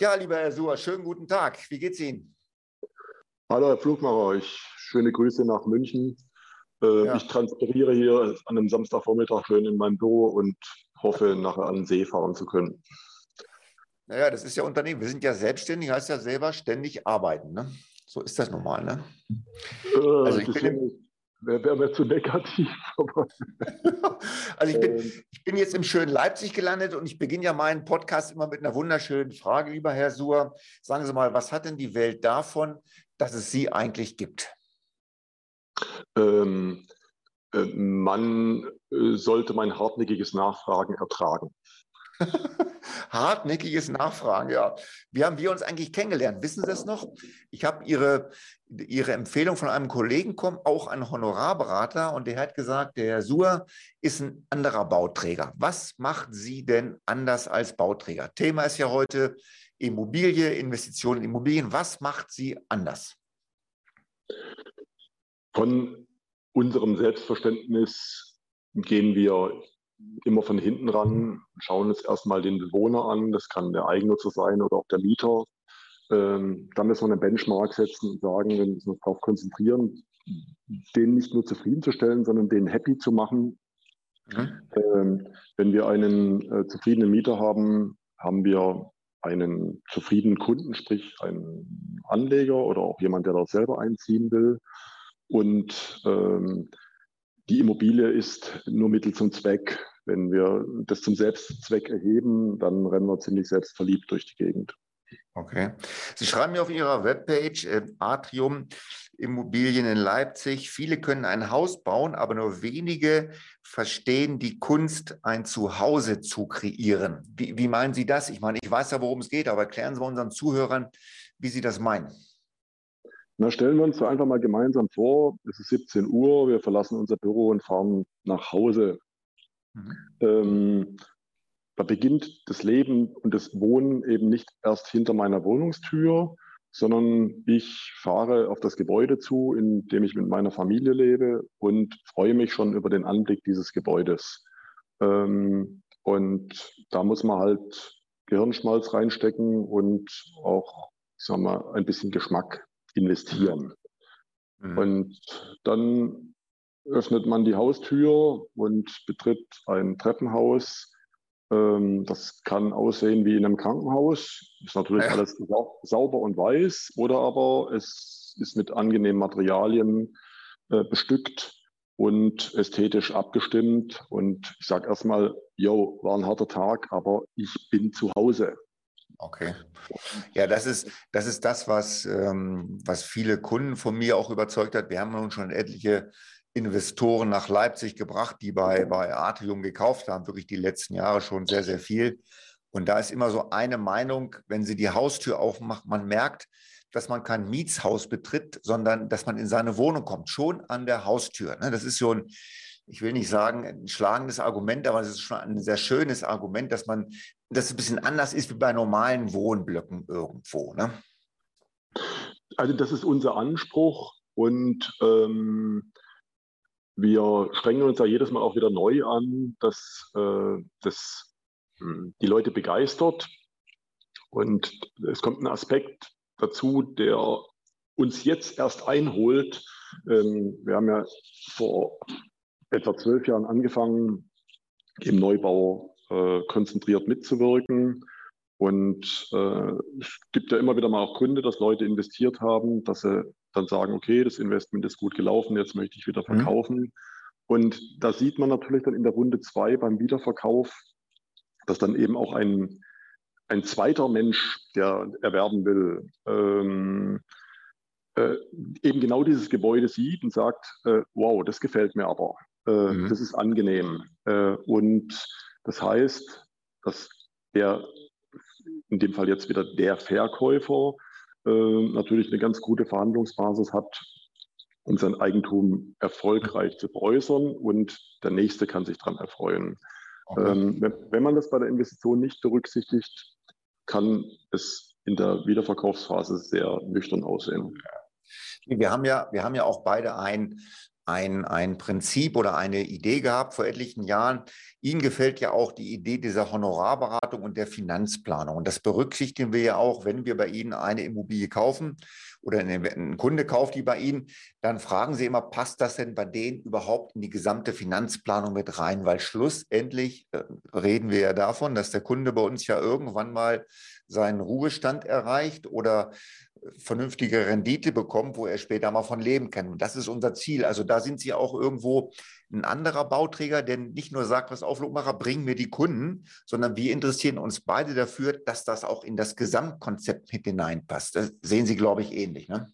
Ja, lieber Herr Suhr, schönen guten Tag. Wie geht's Ihnen? Hallo, Herr Flugmacher. Ich, schöne Grüße nach München. Äh, ja. Ich transpiriere hier an einem Samstagvormittag schön in meinem Büro und hoffe, nachher an den See fahren zu können. Naja, das ist ja Unternehmen. Wir sind ja selbstständig, heißt ja selber ständig arbeiten. Ne? So ist das normal. Ne? Äh, also ich bin, wäre wär mir zu negativ. also ich bin, ähm. ich bin jetzt im schönen Leipzig gelandet und ich beginne ja meinen Podcast immer mit einer wunderschönen Frage, lieber Herr Suhr. Sagen Sie mal, was hat denn die Welt davon, dass es Sie eigentlich gibt? Ähm, äh, man äh, sollte mein hartnäckiges Nachfragen ertragen. Hartnäckiges Nachfragen, ja. Wie haben wir uns eigentlich kennengelernt? Wissen Sie das noch? Ich habe Ihre, Ihre Empfehlung von einem Kollegen bekommen, auch ein Honorarberater, und der hat gesagt, der Herr Suhr ist ein anderer Bauträger. Was macht Sie denn anders als Bauträger? Thema ist ja heute Immobilie, Investitionen in Immobilien. Was macht Sie anders? Von unserem Selbstverständnis gehen wir immer von hinten ran, schauen uns erstmal den Bewohner an, das kann der Eigennutzer sein oder auch der Mieter. Ähm, dann müssen wir eine Benchmark setzen und sagen, wir müssen uns darauf konzentrieren, den nicht nur zufriedenzustellen, sondern den happy zu machen. Mhm. Ähm, wenn wir einen äh, zufriedenen Mieter haben, haben wir einen zufriedenen Kunden, sprich einen Anleger oder auch jemand, der dort selber einziehen will. Und ähm, die Immobilie ist nur Mittel zum Zweck. Wenn wir das zum Selbstzweck erheben, dann rennen wir ziemlich selbstverliebt durch die Gegend. Okay. Sie schreiben mir auf Ihrer Webpage äh, Atrium Immobilien in Leipzig. Viele können ein Haus bauen, aber nur wenige verstehen die Kunst, ein Zuhause zu kreieren. Wie, wie meinen Sie das? Ich meine, ich weiß ja, worum es geht, aber erklären Sie unseren Zuhörern, wie Sie das meinen. Na, stellen wir uns so einfach mal gemeinsam vor, es ist 17 Uhr, wir verlassen unser Büro und fahren nach Hause. Mhm. Ähm, da beginnt das Leben und das Wohnen eben nicht erst hinter meiner Wohnungstür, sondern ich fahre auf das Gebäude zu, in dem ich mit meiner Familie lebe und freue mich schon über den Anblick dieses Gebäudes. Ähm, und da muss man halt Gehirnschmalz reinstecken und auch, ich sag mal, ein bisschen Geschmack investieren. Mhm. Und dann öffnet man die Haustür und betritt ein Treppenhaus. Ähm, das kann aussehen wie in einem Krankenhaus. Ist natürlich ja. alles sauber und weiß, oder aber es ist mit angenehmen Materialien äh, bestückt und ästhetisch abgestimmt. Und ich sage erstmal, yo, war ein harter Tag, aber ich bin zu Hause. Okay. Ja, das ist das, ist das was, ähm, was viele Kunden von mir auch überzeugt hat. Wir haben nun schon etliche Investoren nach Leipzig gebracht, die bei, bei Atrium gekauft haben, wirklich die letzten Jahre schon sehr, sehr viel. Und da ist immer so eine Meinung, wenn sie die Haustür aufmacht, man merkt, dass man kein Mietshaus betritt, sondern dass man in seine Wohnung kommt, schon an der Haustür. Ne? Das ist so ein, ich will nicht sagen, ein schlagendes Argument, aber es ist schon ein sehr schönes Argument, dass man, das ein bisschen anders ist wie bei normalen Wohnblöcken irgendwo. Ne? Also das ist unser Anspruch und ähm, wir strengen uns ja jedes Mal auch wieder neu an, dass äh, das hm, die Leute begeistert. Und es kommt ein Aspekt dazu, der uns jetzt erst einholt. Ähm, wir haben ja vor etwa zwölf Jahren angefangen, im Neubau äh, konzentriert mitzuwirken. Und äh, es gibt ja immer wieder mal auch Gründe, dass Leute investiert haben, dass sie dann sagen, okay, das Investment ist gut gelaufen, jetzt möchte ich wieder mhm. verkaufen. Mhm. Und da sieht man natürlich dann in der Runde zwei beim Wiederverkauf, dass dann eben auch ein, ein zweiter Mensch, der erwerben will, ähm, äh, eben genau dieses Gebäude sieht und sagt, äh, wow, das gefällt mir aber. Äh, mhm. Das ist angenehm. Äh, und das heißt, dass der, in dem Fall jetzt wieder der Verkäufer, äh, natürlich eine ganz gute Verhandlungsbasis hat, um sein Eigentum erfolgreich zu veräußern und der Nächste kann sich daran erfreuen. Okay. Ähm, wenn, wenn man das bei der Investition nicht berücksichtigt, kann es in der Wiederverkaufsphase sehr nüchtern aussehen. Wir haben ja, wir haben ja auch beide ein ein, ein Prinzip oder eine Idee gehabt vor etlichen Jahren. Ihnen gefällt ja auch die Idee dieser Honorarberatung und der Finanzplanung. Und das berücksichtigen wir ja auch, wenn wir bei Ihnen eine Immobilie kaufen oder ein Kunde kauft die bei Ihnen, dann fragen Sie immer, passt das denn bei denen überhaupt in die gesamte Finanzplanung mit rein? Weil schlussendlich äh, reden wir ja davon, dass der Kunde bei uns ja irgendwann mal seinen Ruhestand erreicht oder vernünftige Rendite bekommt, wo er später mal von leben kann. Und das ist unser Ziel. Also da sind Sie auch irgendwo ein anderer Bauträger, der nicht nur sagt, was Auflugmacher, bringen mir die Kunden, sondern wir interessieren uns beide dafür, dass das auch in das Gesamtkonzept mit hineinpasst. Das sehen Sie, glaube ich, ähnlich. Ne?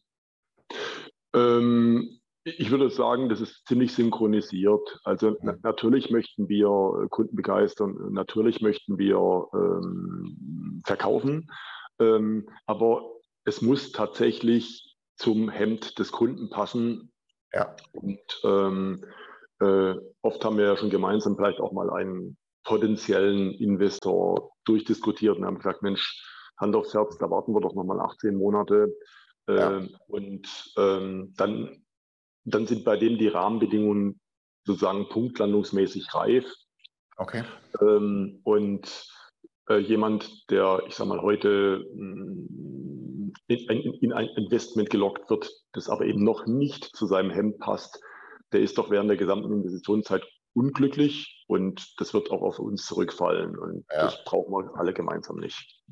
Ähm, ich würde sagen, das ist ziemlich synchronisiert. Also na natürlich möchten wir Kunden begeistern, natürlich möchten wir ähm, verkaufen, ähm, aber es muss tatsächlich zum Hemd des Kunden passen. Ja. Und ähm, äh, oft haben wir ja schon gemeinsam vielleicht auch mal einen potenziellen Investor durchdiskutiert und haben gesagt, Mensch, Hand aufs Herz, da warten wir doch nochmal 18 Monate. Äh, ja. Und ähm, dann, dann sind bei dem die Rahmenbedingungen sozusagen punktlandungsmäßig reif. Okay. Ähm, und äh, jemand, der, ich sag mal, heute mh, in, in ein Investment gelockt wird, das aber eben noch nicht zu seinem Hemd passt, der ist doch während der gesamten Investitionszeit unglücklich und das wird auch auf uns zurückfallen und ja. das brauchen wir alle gemeinsam nicht.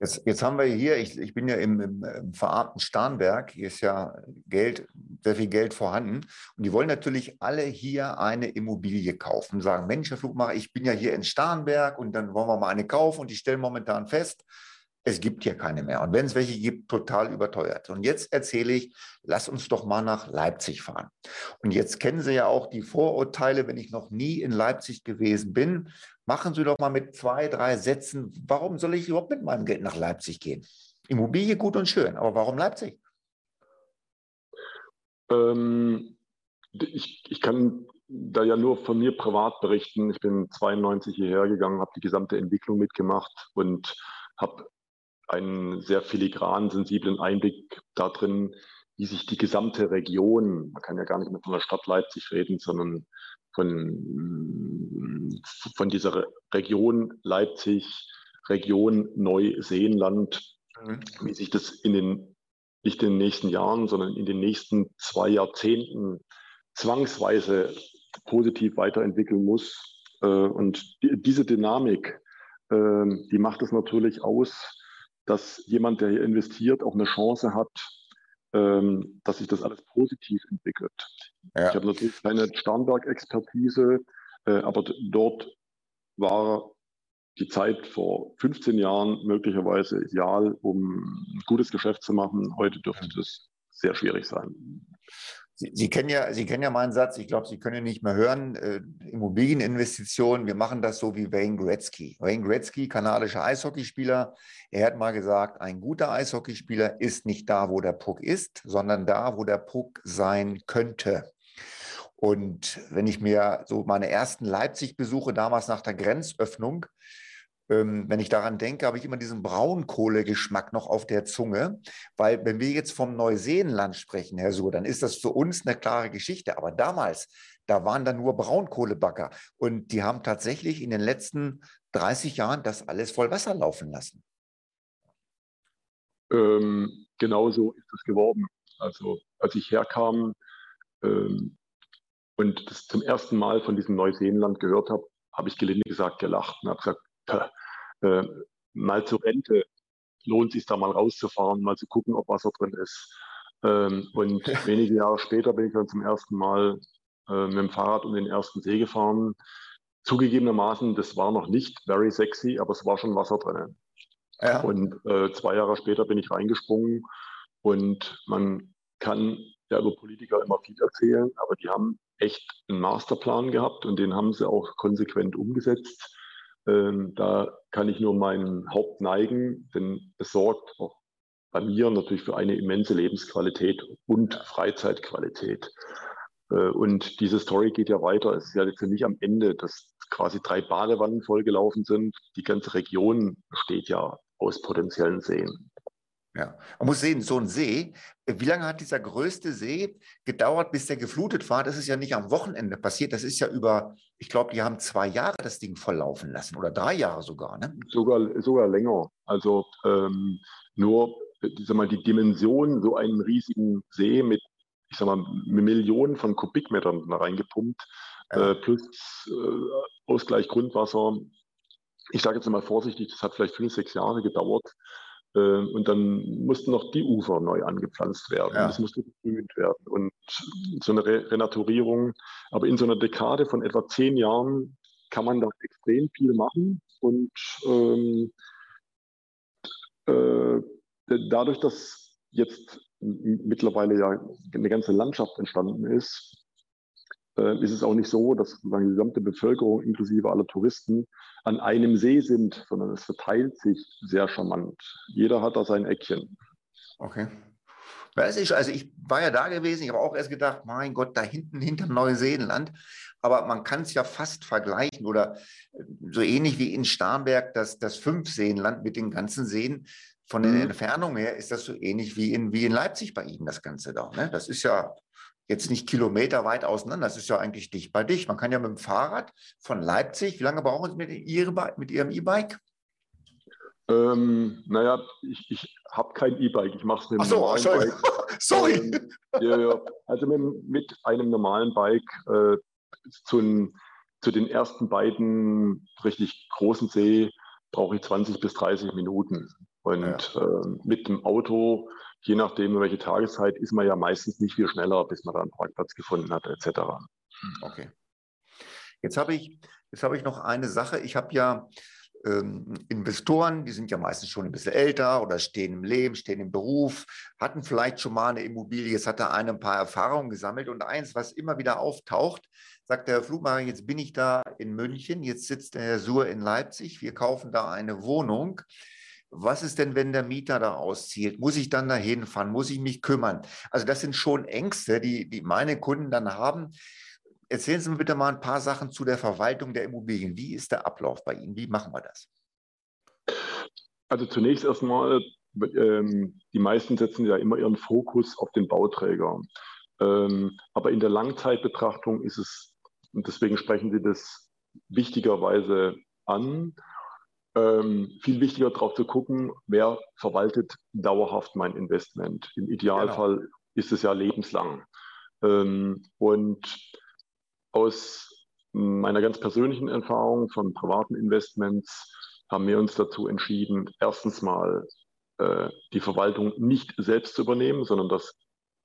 Jetzt, jetzt haben wir hier, ich, ich bin ja im, im, im, verarmten Starnberg, hier ist ja Geld, sehr viel Geld vorhanden. Und die wollen natürlich alle hier eine Immobilie kaufen. Sagen, Mensch, Herr Flugmacher, ich bin ja hier in Starnberg und dann wollen wir mal eine kaufen und die stellen momentan fest, es gibt hier keine mehr. Und wenn es welche gibt, total überteuert. Und jetzt erzähle ich, lass uns doch mal nach Leipzig fahren. Und jetzt kennen Sie ja auch die Vorurteile, wenn ich noch nie in Leipzig gewesen bin. Machen Sie doch mal mit zwei, drei Sätzen, warum soll ich überhaupt mit meinem Geld nach Leipzig gehen? Immobilie gut und schön, aber warum Leipzig? Ähm, ich, ich kann da ja nur von mir privat berichten. Ich bin 92 hierher gegangen, habe die gesamte Entwicklung mitgemacht und habe einen sehr filigran, sensiblen Einblick darin, wie sich die gesamte Region, man kann ja gar nicht mehr von der Stadt Leipzig reden, sondern von, von dieser Region Leipzig, Region Neuseenland, mhm. wie sich das in den, nicht in den nächsten Jahren, sondern in den nächsten zwei Jahrzehnten zwangsweise positiv weiterentwickeln muss. Äh, und diese Dynamik, ähm, die macht es natürlich aus, dass jemand, der hier investiert, auch eine Chance hat, ähm, dass sich das alles positiv entwickelt. Ja. Ich habe natürlich keine Starnberg-Expertise, äh, aber dort war die Zeit vor 15 Jahren möglicherweise ideal, um ein gutes Geschäft zu machen. Heute dürfte das sehr schwierig sein. Sie, Sie, kennen ja, Sie kennen ja meinen Satz, ich glaube, Sie können ihn nicht mehr hören. Äh, Immobilieninvestitionen, wir machen das so wie Wayne Gretzky. Wayne Gretzky, kanadischer Eishockeyspieler, er hat mal gesagt, ein guter Eishockeyspieler ist nicht da, wo der Puck ist, sondern da, wo der Puck sein könnte. Und wenn ich mir so meine ersten Leipzig-Besuche damals nach der Grenzöffnung wenn ich daran denke, habe ich immer diesen Braunkohlegeschmack noch auf der Zunge. Weil wenn wir jetzt vom Neuseenland sprechen, Herr Suhr, dann ist das für uns eine klare Geschichte. Aber damals, da waren da nur Braunkohlebagger. Und die haben tatsächlich in den letzten 30 Jahren das alles voll Wasser laufen lassen. Ähm, genau so ist es geworden. Also als ich herkam ähm, und das zum ersten Mal von diesem Neuseenland gehört habe, habe ich gelinde gesagt gelacht und habe gesagt, äh, mal zur Rente lohnt sich da mal rauszufahren, mal zu gucken, ob Wasser drin ist. Ähm, und wenige Jahre später bin ich dann zum ersten Mal äh, mit dem Fahrrad um den ersten See gefahren. Zugegebenermaßen, das war noch nicht very sexy, aber es war schon Wasser drin. Ja. Und äh, zwei Jahre später bin ich reingesprungen und man kann ja über Politiker immer viel erzählen, aber die haben echt einen Masterplan gehabt und den haben sie auch konsequent umgesetzt. Ähm, da kann ich nur meinen Haupt neigen, denn es sorgt auch bei mir natürlich für eine immense Lebensqualität und Freizeitqualität. Äh, und diese Story geht ja weiter. Es ist ja jetzt nicht am Ende, dass quasi drei Badewannen vollgelaufen sind. Die ganze Region besteht ja aus potenziellen Seen. Ja, man muss sehen, so ein See, wie lange hat dieser größte See gedauert, bis der geflutet war? Das ist ja nicht am Wochenende passiert, das ist ja über, ich glaube, die haben zwei Jahre das Ding volllaufen lassen oder drei Jahre sogar, ne? Sogar, sogar länger. Also ähm, nur, ich sag mal, die Dimension so einen riesigen See mit, ich sag mal, Millionen von Kubikmetern reingepumpt, ja. äh, plus äh, Ausgleich Grundwasser. Ich sage jetzt mal vorsichtig, das hat vielleicht fünf, sechs Jahre gedauert. Ähm, und dann mussten noch die Ufer neu angepflanzt werden. Ja. Das musste begrünt werden. Und so eine Re Renaturierung, aber in so einer Dekade von etwa zehn Jahren kann man da extrem viel machen. Und ähm, äh, dadurch, dass jetzt mittlerweile ja eine ganze Landschaft entstanden ist, ist es auch nicht so, dass die gesamte Bevölkerung inklusive aller Touristen an einem See sind, sondern es verteilt sich sehr charmant. Jeder hat da sein Eckchen. Okay. Weiß ich, also ich war ja da gewesen, ich habe auch erst gedacht, mein Gott, da hinten hinterm Neuseeland. Aber man kann es ja fast vergleichen oder äh, so ähnlich wie in Starnberg das, das Fünfseenland mit den ganzen Seen. Von der mhm. Entfernung her ist das so ähnlich wie in, wie in Leipzig bei Ihnen, das Ganze da. Ne? Das ist ja jetzt nicht kilometerweit auseinander, das ist ja eigentlich dicht bei dich. Man kann ja mit dem Fahrrad von Leipzig, wie lange brauchen Sie mit, mit Ihrem E-Bike? Ähm, naja, ich, ich habe kein E-Bike, ich mache es mit einem so, normalen Bike. Sorry. Ähm, ja, ja. Also mit, mit, einem normalen Bike äh, zu, zu, den ersten beiden richtig großen See brauche ich 20 bis 30 Minuten. Und ja. äh, mit dem Auto je nachdem, welche Tageszeit, ist man ja meistens nicht viel schneller, bis man da einen Parkplatz gefunden hat, etc. Okay. Jetzt habe ich, jetzt habe ich noch eine Sache. Ich habe ja ähm, Investoren, die sind ja meistens schon ein bisschen älter oder stehen im Leben, stehen im Beruf, hatten vielleicht schon mal eine Immobilie, jetzt hat er eine ein paar Erfahrungen gesammelt und eins, was immer wieder auftaucht, sagt der Herr Flugmacher, jetzt bin ich da in München, jetzt sitzt der Herr Suhr in Leipzig, wir kaufen da eine Wohnung was ist denn, wenn der Mieter da auszieht? Muss ich dann dahin fahren? Muss ich mich kümmern? Also das sind schon Ängste, die, die meine Kunden dann haben. Erzählen Sie mir bitte mal ein paar Sachen zu der Verwaltung der Immobilien. Wie ist der Ablauf bei Ihnen? Wie machen wir das? Also zunächst erstmal, ähm, die meisten setzen ja immer ihren Fokus auf den Bauträger. Ähm, aber in der Langzeitbetrachtung ist es, und deswegen sprechen Sie das wichtigerweise an, ähm, viel wichtiger darauf zu gucken, wer verwaltet dauerhaft mein Investment. Im Idealfall genau. ist es ja lebenslang. Ähm, und aus meiner ganz persönlichen Erfahrung von privaten Investments haben wir uns dazu entschieden, erstens mal äh, die Verwaltung nicht selbst zu übernehmen, sondern das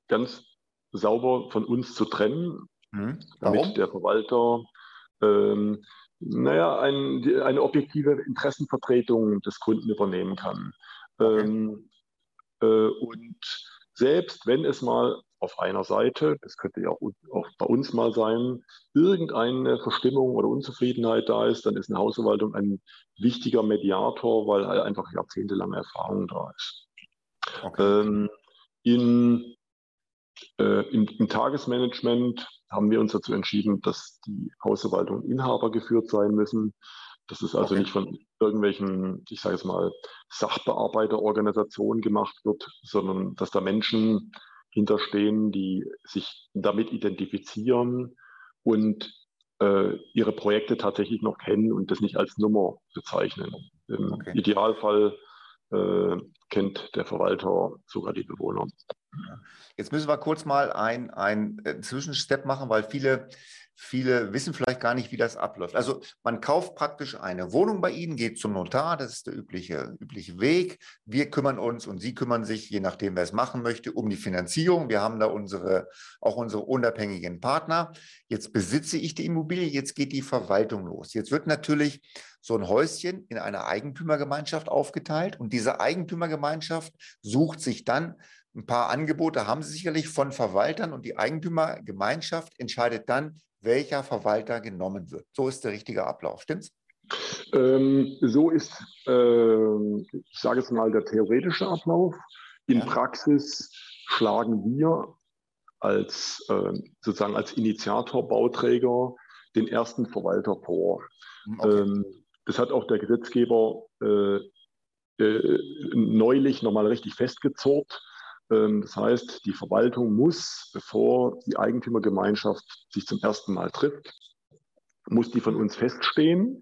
ganz sauber von uns zu trennen, mhm. damit der Verwalter ähm, naja, ein, eine objektive Interessenvertretung des Kunden übernehmen kann. Ähm, äh, und selbst wenn es mal auf einer Seite, das könnte ja auch, auch, bei uns mal sein, irgendeine Verstimmung oder Unzufriedenheit da ist, dann ist eine Hausverwaltung ein wichtiger Mediator, weil einfach jahrzehntelange Erfahrung da ist. Okay. Ähm, in, äh, im, im Tagesmanagement haben wir uns dazu entschieden, dass die Hausverwaltung Inhaber geführt sein müssen. Das ist also okay. nicht von irgendwelchen, ich sage es mal, Sachbearbeiterorganisationen gemacht wird, sondern dass da Menschen hinterstehen, die sich damit identifizieren und äh, ihre Projekte tatsächlich noch kennen und das nicht als Nummer bezeichnen. Im okay. Idealfall äh, kennt der Verwalter sogar die Bewohner. Jetzt müssen wir kurz mal einen äh, Zwischenstep machen, weil viele, viele wissen vielleicht gar nicht, wie das abläuft. Also man kauft praktisch eine Wohnung bei Ihnen, geht zum Notar, das ist der übliche, übliche Weg. Wir kümmern uns und Sie kümmern sich, je nachdem, wer es machen möchte, um die Finanzierung. Wir haben da unsere, auch unsere unabhängigen Partner. Jetzt besitze ich die Immobilie, jetzt geht die Verwaltung los. Jetzt wird natürlich so ein Häuschen in einer Eigentümergemeinschaft aufgeteilt und diese Eigentümergemeinschaft sucht sich dann ein paar Angebote haben sie sicherlich von Verwaltern und die Eigentümergemeinschaft entscheidet dann, welcher Verwalter genommen wird. So ist der richtige Ablauf, stimmt's? Ähm, so ist, äh, ich sage es mal, der theoretische Ablauf. In ja. Praxis schlagen wir als äh, sozusagen als Initiator, Bauträger den ersten Verwalter vor. Hm, okay. Ähm, das hat auch der Gesetzgeber äh, äh, neulich nochmal richtig festgezurrt. Ähm, das heißt, die Verwaltung muss, bevor die Eigentümergemeinschaft sich zum ersten Mal trifft, muss die von uns feststehen.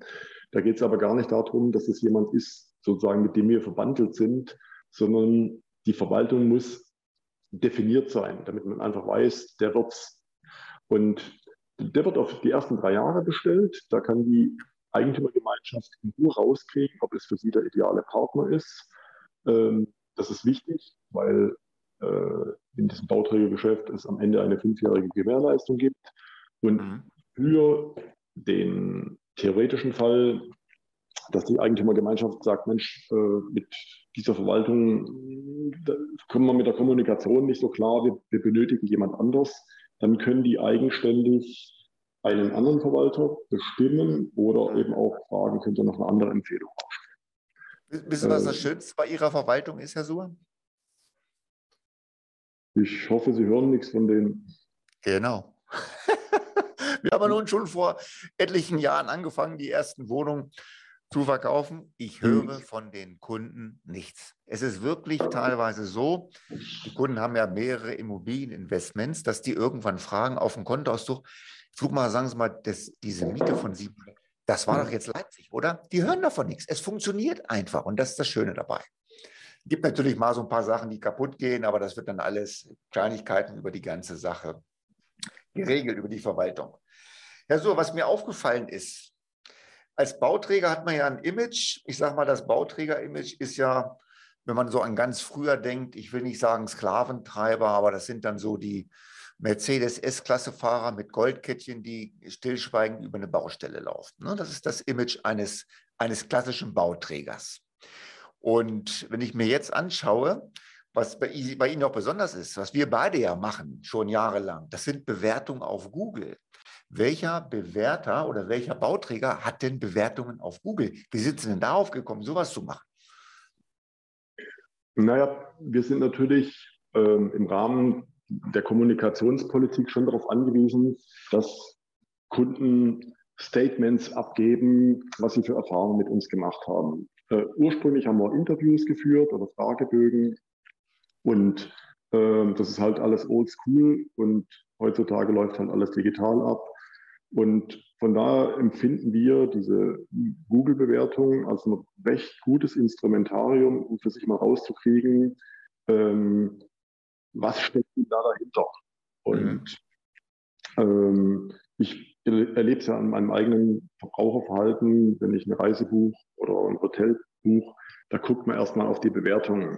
Da geht es aber gar nicht darum, dass es jemand ist, sozusagen, mit dem wir verbandelt sind, sondern die Verwaltung muss definiert sein, damit man einfach weiß, der wird's. Und der wird auf die ersten drei Jahre bestellt. Da kann die Eigentümergemeinschaft nur rauskriegen, ob es für sie der ideale Partner ist. Ähm, das ist wichtig, weil in diesem Bauträgergeschäft es am Ende eine fünfjährige Gewährleistung gibt. Und mhm. für den theoretischen Fall, dass die Eigentümergemeinschaft sagt, Mensch, äh, mit dieser Verwaltung kommen wir mit der Kommunikation nicht so klar, wir, wir benötigen jemand anders, dann können die eigenständig einen anderen Verwalter bestimmen oder eben auch fragen, könnt ihr noch eine andere Empfehlung aufstellen. Wissen Sie, was das äh, Schönste bei Ihrer Verwaltung ist, Herr Suhr? Ich hoffe, Sie hören nichts von denen. Genau. Wir haben nun schon vor etlichen Jahren angefangen, die ersten Wohnungen zu verkaufen. Ich höre hm. von den Kunden nichts. Es ist wirklich teilweise so, die Kunden haben ja mehrere Immobilieninvestments, dass die irgendwann fragen auf dem Kontoauszug, Flug mal, sagen Sie mal, das, diese Miete von sieben, das war doch jetzt Leipzig, oder? Die hören davon nichts. Es funktioniert einfach und das ist das Schöne dabei. Gibt natürlich mal so ein paar Sachen, die kaputt gehen, aber das wird dann alles Kleinigkeiten über die ganze Sache geregelt, über die Verwaltung. Ja, so, was mir aufgefallen ist, als Bauträger hat man ja ein Image. Ich sage mal, das Bauträger-Image ist ja, wenn man so an ganz früher denkt, ich will nicht sagen Sklaventreiber, aber das sind dann so die Mercedes S-Klasse-Fahrer mit Goldkettchen, die stillschweigend über eine Baustelle laufen. Ne? Das ist das Image eines, eines klassischen Bauträgers. Und wenn ich mir jetzt anschaue, was bei, bei Ihnen auch besonders ist, was wir beide ja machen, schon jahrelang, das sind Bewertungen auf Google. Welcher Bewerter oder welcher Bauträger hat denn Bewertungen auf Google? Wie sind Sie denn darauf gekommen, sowas zu machen? Naja, wir sind natürlich ähm, im Rahmen der Kommunikationspolitik schon darauf angewiesen, dass Kunden Statements abgeben, was sie für Erfahrungen mit uns gemacht haben. Äh, ursprünglich haben wir Interviews geführt oder Fragebögen und äh, das ist halt alles oldschool und heutzutage läuft halt alles digital ab. Und von daher empfinden wir diese Google-Bewertung als ein recht gutes Instrumentarium, um für sich mal rauszukriegen, ähm, was steckt denn da dahinter. Und mhm. ähm, ich erlebe es ja an meinem eigenen Verbraucherverhalten, wenn ich ein Reisebuch oder ein Hotel buche, da guckt man erstmal auf die Bewertungen.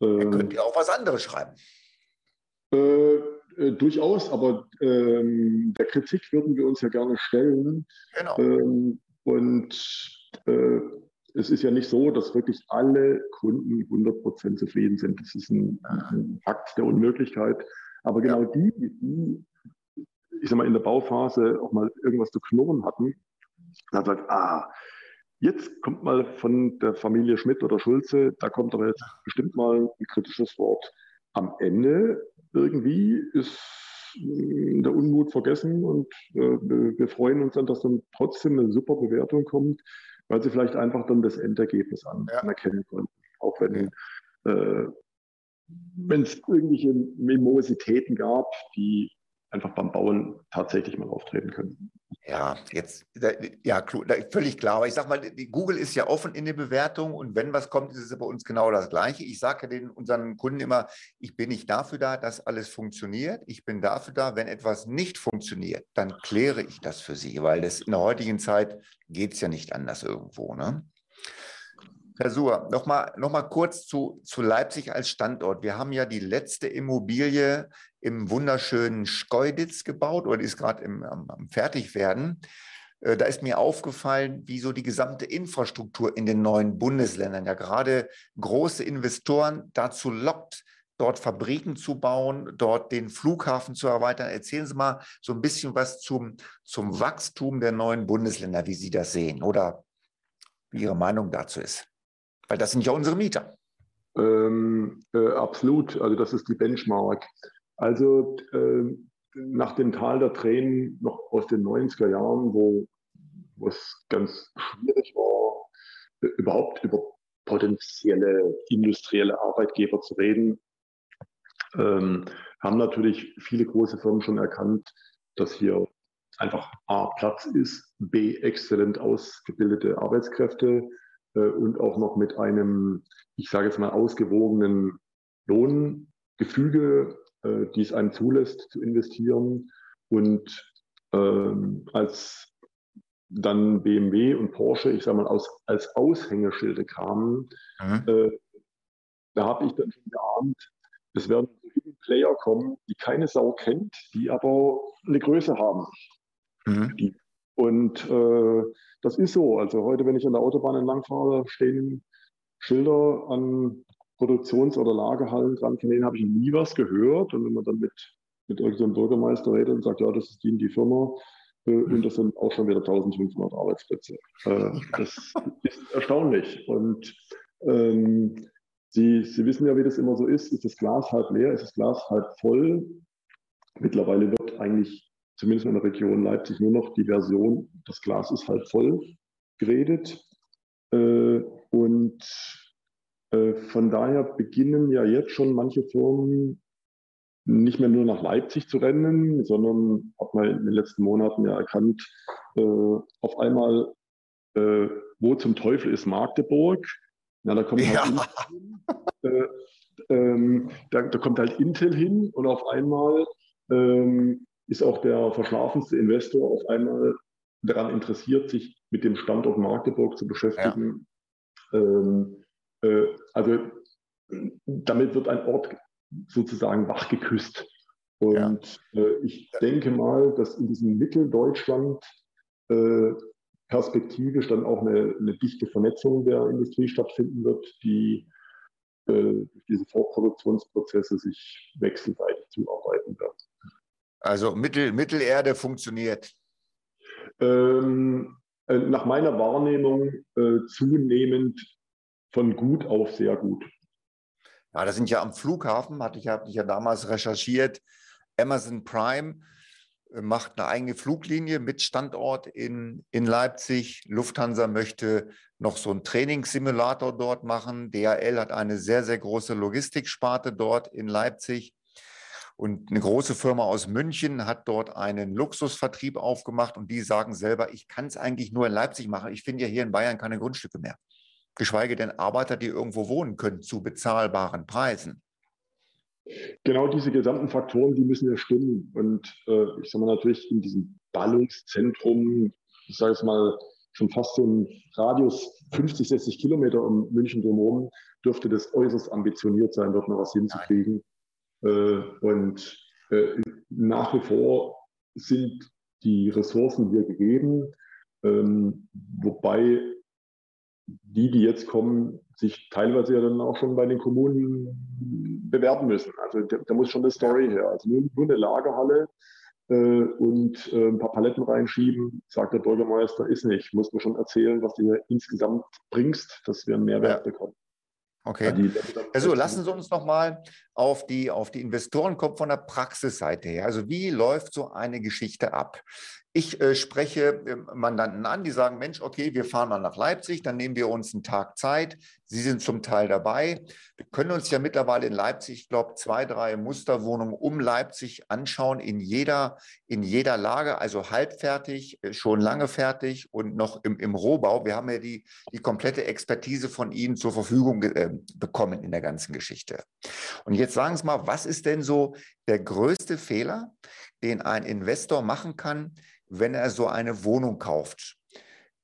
Ähm, könnt ihr auch was anderes schreiben. Äh, äh, durchaus, aber ähm, der Kritik würden wir uns ja gerne stellen. Genau. Ähm, und äh, es ist ja nicht so, dass wirklich alle Kunden 100% zufrieden sind. Das ist ein, ein Akt der Unmöglichkeit. Aber genau die, die, ich sag mal, in der Bauphase auch mal irgendwas zu knurren hatten, dann sagt, ah, jetzt kommt mal von der Familie Schmidt oder Schulze, da kommt aber jetzt bestimmt mal ein kritisches Wort. Am Ende irgendwie ist hm, der Unmut vergessen und äh, wir freuen uns dann, dass dann trotzdem eine super Bewertung kommt, weil sie vielleicht einfach dann das Endergebnis anerkennen konnten. Auch wenn äh, wenn es irgendwelche Mimositäten gab, die einfach beim Bauen tatsächlich mal auftreten können. Ja, jetzt, ja, völlig klar. Aber ich sage mal, Google ist ja offen in den Bewertungen und wenn was kommt, ist es bei uns genau das Gleiche. Ich sage den unseren Kunden immer, ich bin nicht dafür da, dass alles funktioniert. Ich bin dafür da, wenn etwas nicht funktioniert, dann kläre ich das für Sie, weil das in der heutigen Zeit geht es ja nicht anders irgendwo. Ne? Herr Suhr, nochmal noch mal kurz zu, zu Leipzig als Standort. Wir haben ja die letzte Immobilie im wunderschönen Schkeuditz gebaut oder die ist gerade am, am Fertigwerden. Äh, da ist mir aufgefallen, wie so die gesamte Infrastruktur in den neuen Bundesländern ja gerade große Investoren dazu lockt, dort Fabriken zu bauen, dort den Flughafen zu erweitern. Erzählen Sie mal so ein bisschen was zum, zum Wachstum der neuen Bundesländer, wie Sie das sehen oder wie Ihre Meinung dazu ist. Weil das sind ja unsere Mieter. Ähm, äh, absolut, also das ist die Benchmark. Also äh, nach dem Tal der Tränen noch aus den 90er Jahren, wo, es ganz schwierig war, äh, überhaupt über potenzielle industrielle Arbeitgeber zu reden. Ähm, haben natürlich viele große Firmen schon erkannt, dass hier einfach A, Platz ist, B, exzellent ausgebildete Arbeitskräfte und auch noch mit einem, ich sage jetzt mal, ausgewogenen Lohngefüge, äh, die es einem zulässt zu investieren. Und ähm, als dann BMW und Porsche, ich sage mal, aus, als Aushängeschilde kamen, mhm. äh, da habe ich dann schon geahnt, es werden Player kommen, die keine Sau kennt, die aber eine Größe haben. Mhm. Und äh, das ist so. Also heute, wenn ich an der Autobahn entlang fahre, stehen Schilder an Produktions- oder Lagerhallen dran, von denen habe ich nie was gehört. Und wenn man dann mit, mit irgendeinem Bürgermeister redet und sagt, ja, das ist die, die Firma, äh, und das sind auch schon wieder 1500 Arbeitsplätze. Äh, das ist erstaunlich. Und ähm, Sie, Sie wissen ja, wie das immer so ist. Ist das Glas halb leer, ist das Glas halb voll? Mittlerweile wird eigentlich, zumindest in der Region Leipzig, nur noch die Version, das Glas ist halb voll geredet. Äh, und äh, von daher beginnen ja jetzt schon manche Firmen nicht mehr nur nach Leipzig zu rennen, sondern hat man in den letzten Monaten ja erkannt, äh, auf einmal, äh, wo zum Teufel ist Magdeburg? Ja, da kommt halt, ja. Intel, äh, ähm, da, da, kommt halt Intel hin und auf einmal ähm, ist auch der verschlafenste Investor auf einmal daran interessiert, sich mit dem Standort Magdeburg zu beschäftigen. Ja. Ähm, äh, also damit wird ein Ort sozusagen wachgeküsst. Und ja. äh, ich denke mal, dass in diesem Mitteldeutschland äh, perspektivisch dann auch eine, eine, dichte Vernetzung der Industrie stattfinden wird, die äh, durch diese Vorproduktionsprozesse sich wechselseitig zuarbeiten wird. Also Mittel, Mittelerde funktioniert. Ähm, äh, nach meiner Wahrnehmung äh, zunehmend von gut auf sehr gut. Ja, das sind ja am Flughafen, hatte ich, hatte ich ja damals recherchiert, Amazon Prime macht eine eigene Fluglinie mit Standort in, in Leipzig. Lufthansa möchte noch so einen Trainingssimulator dort machen. DHL hat eine sehr, sehr große Logistiksparte dort in Leipzig. Und eine große Firma aus München hat dort einen Luxusvertrieb aufgemacht und die sagen selber, ich kann es eigentlich nur in Leipzig machen. Ich finde ja hier in Bayern keine Grundstücke mehr. Geschweige denn Arbeiter, die irgendwo wohnen können zu bezahlbaren Preisen. Genau diese gesamten Faktoren, die müssen ja stimmen. Und äh, ich sage mal natürlich in diesem Ballungszentrum, ich sage es mal, schon fast so ein Radius 50, 60 Kilometer um München drumherum, dürfte das äußerst ambitioniert sein, dort noch was hinzukriegen. Äh, und äh, nach wie vor sind die Ressourcen hier gegeben, ähm, wobei die, die jetzt kommen, sich teilweise ja dann auch schon bei den Kommunen bewerben müssen. Also da, da muss schon eine Story her. Also nur, nur eine Lagerhalle äh, und äh, ein paar Paletten reinschieben, sagt der Bürgermeister, ist nicht. Muss man schon erzählen, was du hier insgesamt bringst, dass wir einen Mehrwert ja. bekommen. Okay. Also lassen Sie uns noch mal auf die, auf die Investoren kommen von der Praxisseite her. Also wie läuft so eine Geschichte ab? Ich äh, spreche äh, Mandanten an, die sagen, Mensch, okay, wir fahren mal nach Leipzig, dann nehmen wir uns einen Tag Zeit. Sie sind zum Teil dabei. Wir können uns ja mittlerweile in Leipzig, ich glaube, zwei, drei Musterwohnungen um Leipzig anschauen, in jeder, in jeder Lage, also halbfertig, äh, schon lange fertig und noch im, im Rohbau. Wir haben ja die, die komplette Expertise von Ihnen zur Verfügung äh, bekommen in der ganzen Geschichte. Und jetzt sagen Sie mal, was ist denn so der größte Fehler, den ein Investor machen kann, wenn er so eine Wohnung kauft.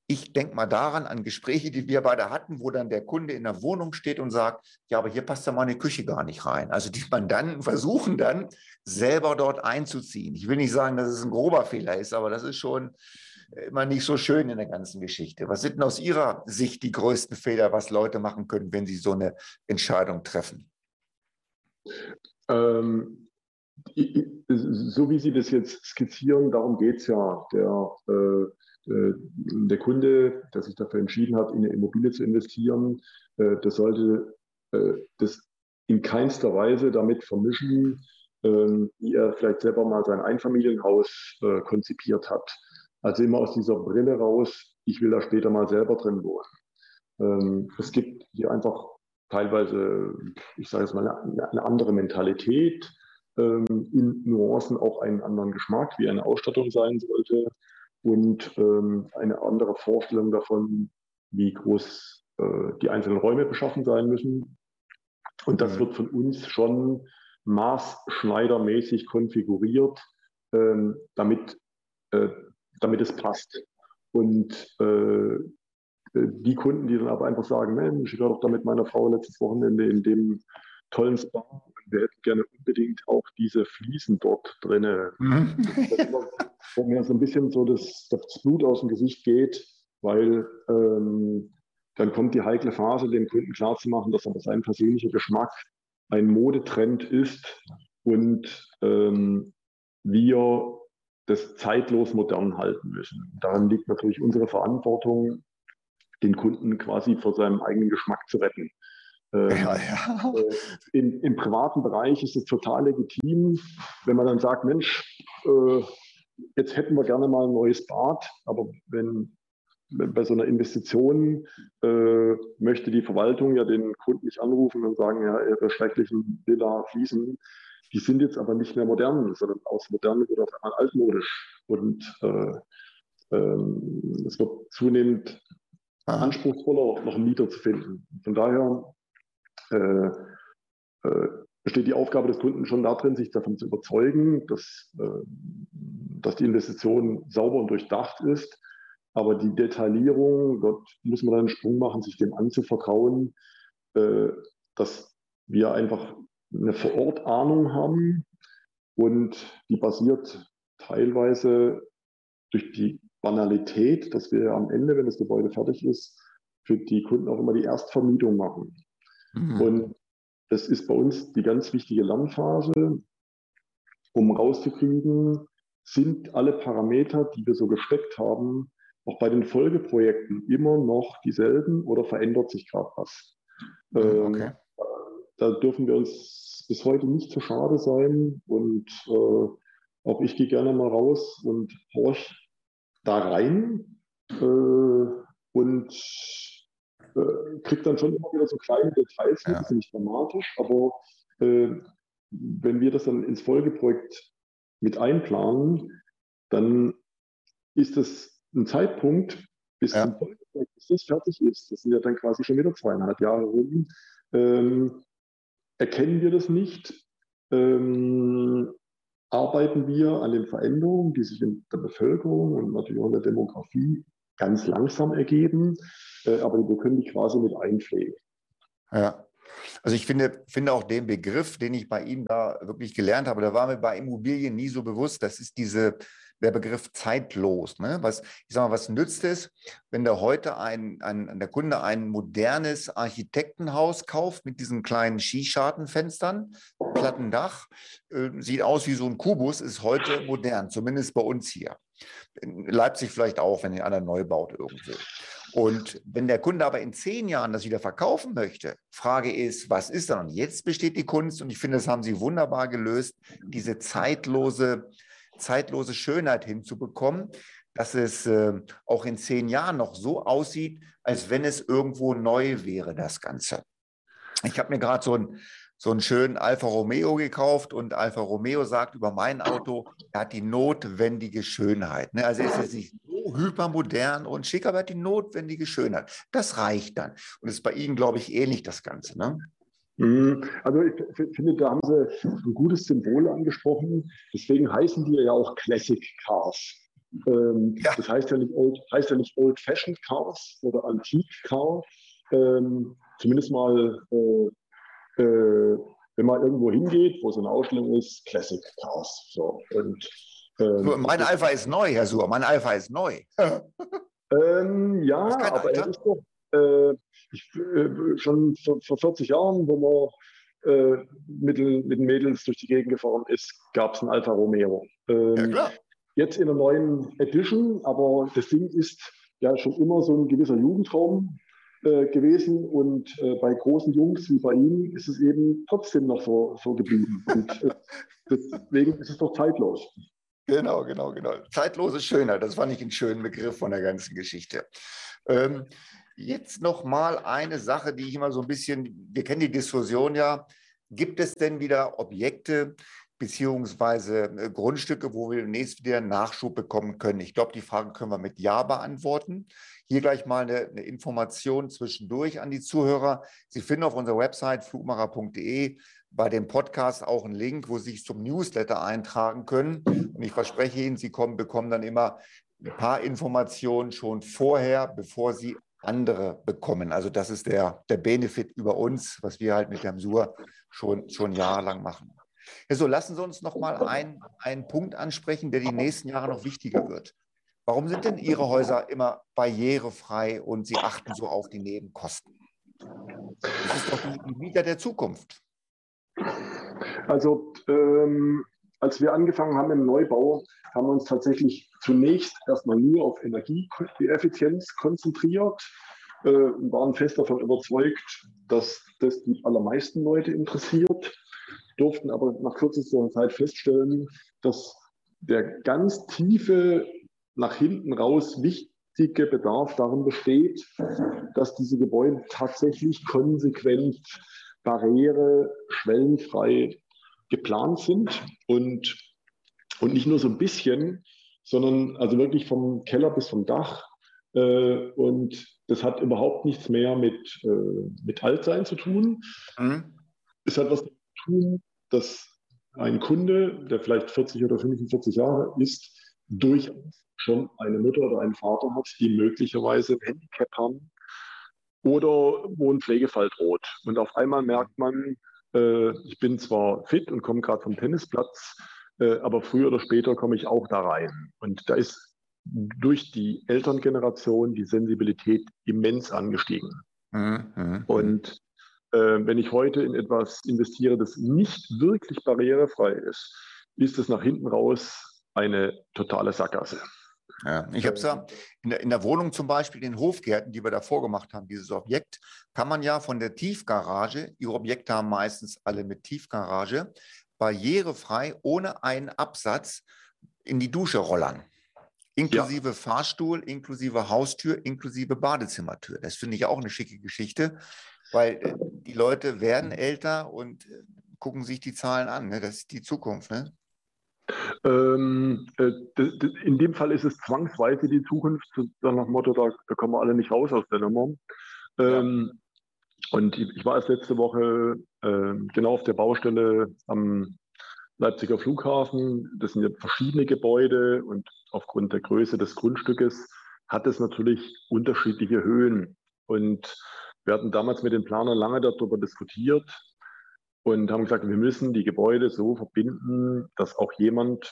Ich denke mal daran, an Gespräche, die wir beide hatten, wo dann der Kunde in der Wohnung steht und sagt, ja, aber hier passt ja meine Küche gar nicht rein. Also die Mandanten versuchen dann selber dort einzuziehen. Ich will nicht sagen, dass es ein grober Fehler ist, aber das ist schon immer nicht so schön in der ganzen Geschichte. Was sind denn aus Ihrer Sicht die größten Fehler, was Leute machen können, wenn sie so eine Entscheidung treffen? Ähm, so wie Sie das jetzt skizzieren, darum geht es ja. Der, äh, äh, der Kunde, der sich dafür entschieden hat, in eine Immobilie zu investieren, äh, der sollte äh, das in keinster Weise damit vermischen, ähm, wie er vielleicht selber mal sein Einfamilienhaus äh, konzipiert hat. Also immer aus dieser Brille raus, ich will da später mal selber drin wohnen. Ähm, es gibt hier einfach teilweise, ich sage jetzt mal, eine, eine andere Mentalität, ähm, in Nuancen auch einen anderen Geschmack, wie eine Ausstattung sein sollte und ähm, eine andere Vorstellung davon, wie groß äh, die einzelnen Räume beschaffen sein müssen. Und das mhm. wird von uns schon maßschneidermäßig konfiguriert, ähm, damit, äh, damit es passt. Und äh, die Kunden, die dann aber einfach sagen, Mensch, ich war doch da mit meiner Frau letztes Wochenende in dem tollen Spa und wir hätten gerne unbedingt auch diese Fliesen dort drin. Mhm. wo mir so ein bisschen so das, das Blut aus dem Gesicht geht, weil ähm, dann kommt die heikle Phase, dem Kunden klarzumachen, dass aber sein persönlicher Geschmack ein Modetrend ist und ähm, wir das zeitlos modern halten müssen. Daran liegt natürlich unsere Verantwortung, den Kunden quasi vor seinem eigenen Geschmack zu retten. Ähm, ja, ja. Äh, in, Im privaten Bereich ist es total legitim, wenn man dann sagt, Mensch, äh, jetzt hätten wir gerne mal ein neues Bad, aber wenn bei so einer Investition äh, möchte die Verwaltung ja den Kunden nicht anrufen und sagen, ja, ihre schrecklichen Villa Fliesen, die sind jetzt aber nicht mehr modern, sondern aus modern oder altmodisch. Und äh, ähm, es wird zunehmend anspruchsvoller, noch einen Mieter zu finden. Von daher äh, äh, besteht die Aufgabe des Kunden schon darin, sich davon zu überzeugen, dass, äh, dass die Investition sauber und durchdacht ist aber die Detaillierung, dort muss man einen Sprung machen, sich dem anzuvertrauen, äh, dass wir einfach eine Vorortahnung haben und die basiert teilweise durch die Banalität, dass wir am Ende, wenn das Gebäude fertig ist, für die Kunden auch immer die Erstvermietung machen. Mhm. Und das ist bei uns die ganz wichtige Lernphase, um rauszukriegen, sind alle Parameter, die wir so gesteckt haben, auch bei den Folgeprojekten immer noch dieselben oder verändert sich gerade was? Ähm, okay. Da dürfen wir uns bis heute nicht zu schade sein und äh, auch ich gehe gerne mal raus und horch da rein äh, und äh, kriege dann schon immer wieder so kleine Details ja. das ist nicht dramatisch, aber äh, wenn wir das dann ins Folgeprojekt mit einplanen, dann ist es ein Zeitpunkt, bis ja. das fertig ist, das sind ja dann quasi schon wieder zweieinhalb Jahre rum, ähm, erkennen wir das nicht, ähm, arbeiten wir an den Veränderungen, die sich in der Bevölkerung und natürlich auch in der Demografie ganz langsam ergeben, äh, aber wir können die quasi mit einpflegen. Ja. Also ich finde, finde auch den Begriff, den ich bei Ihnen da wirklich gelernt habe, da war mir bei Immobilien nie so bewusst, das ist diese, der Begriff zeitlos. Ne? Was, ich sag mal, was nützt es, wenn der heute ein, ein, der Kunde ein modernes Architektenhaus kauft mit diesen kleinen Skischartenfenstern, Plattendach, äh, sieht aus wie so ein Kubus, ist heute modern, zumindest bei uns hier. In Leipzig vielleicht auch, wenn einer neu baut irgendwo. Und wenn der Kunde aber in zehn Jahren das wieder verkaufen möchte, Frage ist, was ist dann? Und jetzt besteht die Kunst, und ich finde, das haben Sie wunderbar gelöst, diese zeitlose zeitlose Schönheit hinzubekommen, dass es äh, auch in zehn Jahren noch so aussieht, als wenn es irgendwo neu wäre, das Ganze. Ich habe mir gerade so, ein, so einen schönen Alfa Romeo gekauft und Alfa Romeo sagt über mein Auto, er hat die notwendige Schönheit. Ne? Also ist es nicht so hypermodern und schick, aber er hat die notwendige Schönheit. Das reicht dann. Und ist bei Ihnen, glaube ich, ähnlich das Ganze. Ne? Mhm. Also ich finde, da haben Sie ein gutes Symbol angesprochen. Deswegen heißen die ja auch Classic Cars. Ähm, ja. Das heißt ja nicht Old, heißt ja nicht Old Fashioned Cars oder Antique Car. Ähm, zumindest mal, äh, äh, wenn man irgendwo hingeht, wo so eine Ausstellung ist, Classic Cars. So. Und, ähm, mein Alpha ist neu, Herr Suhr. Mein Alpha ist neu. Ähm, ja, aber er ist doch, äh, ich, äh, schon vor, vor, 40 Jahren, wo man äh, mit, mit den Mädels durch die Gegend gefahren ist, gab es einen Alfa Romeo. Ähm, ja, klar. Jetzt in der neuen Edition, aber das Ding ist ja schon immer so ein gewisser Jugendraum äh, gewesen und äh, bei großen Jungs wie bei Ihnen ist es eben trotzdem noch so, so geblieben. Und äh, deswegen ist es doch zeitlos. Genau, genau, genau. Zeitlose Schönheit, das fand ich einen schönen Begriff von der ganzen Geschichte. Ähm, jetzt noch mal eine Sache, die ich immer so ein bisschen, wir kennen die Diskussion ja, gibt es denn wieder Objekte beziehungsweise äh, Grundstücke, wo wir demnächst wieder Nachschub bekommen können? Ich glaube, die Frage können wir mit Ja beantworten. Hier gleich mal eine, eine Information zwischendurch an die Zuhörer. Sie finden auf unserer Website flugmacher.de bei dem Podcast auch einen Link, wo Sie sich zum Newsletter eintragen können. Und ich verspreche Ihnen, Sie kommen, bekommen dann immer ein paar Informationen schon vorher, bevor Sie andere bekommen. Also das ist der, der Benefit über uns, was wir halt mit dem Sur schon, schon jahrelang machen. Ja, so lassen Sie uns noch mal ein, einen Punkt ansprechen, der die nächsten Jahre noch wichtiger wird. Warum sind denn Ihre Häuser immer barrierefrei und Sie achten so auf die Nebenkosten? Das ist doch die Mieter der Zukunft. Also ähm, als wir angefangen haben im Neubau, haben wir uns tatsächlich zunächst erstmal nur auf Energieeffizienz konzentriert äh, und waren fest davon überzeugt, dass das die allermeisten Leute interessiert, durften aber nach kürzester Zeit feststellen, dass der ganz tiefe, nach hinten raus wichtige Bedarf darin besteht, dass diese Gebäude tatsächlich konsequent barriere, schwellenfrei geplant sind und, und nicht nur so ein bisschen, sondern also wirklich vom Keller bis zum Dach. Äh, und das hat überhaupt nichts mehr mit, äh, mit Altsein zu tun. Mhm. Es hat was zu tun, dass ein Kunde, der vielleicht 40 oder 45 Jahre ist, durchaus schon eine Mutter oder einen Vater hat, die möglicherweise ein Handicap haben oder wo ein Pflegefall droht. Und auf einmal merkt man, äh, ich bin zwar fit und komme gerade vom Tennisplatz, äh, aber früher oder später komme ich auch da rein. Und da ist durch die Elterngeneration die Sensibilität immens angestiegen. Mhm. mhm. Und äh, wenn ich heute in etwas investiere, das nicht wirklich barrierefrei ist, ist es nach hinten raus eine totale Sackgasse. Ja, ich habe es ja in der, in der, Wohnung zum Beispiel, den Hofgärten, die wir davor gemacht haben, dieses Objekt, kann man ja von der Tiefgarage, Ihre Objekte haben meistens alle mit Tiefgarage, barrierefrei ohne einen Absatz in die Dusche rollern. Inklusive ja. Fahrstuhl, inklusive Haustür, inklusive Badezimmertür. Das finde ich auch eine schicke Geschichte, weil äh, die Leute werden älter und äh, gucken sich die Zahlen an. Ne? Das ist die Zukunft. Ne? Ähm, äh, in dem Fall ist es zwangsweise die Zukunft, nach dem Motto, da, da, kommen wir alle nicht raus aus der Nummer. Ähm, ja. Und ich war erst letzte Woche äh, genau auf der Baustelle am Leipziger Flughafen. Das sind ja verschiedene Gebäude und aufgrund der Größe des Grundstückes hat es natürlich unterschiedliche Höhen. Und wir hatten damals mit den Planern lange darüber diskutiert, und haben gesagt, wir müssen die Gebäude so verbinden, dass auch jemand,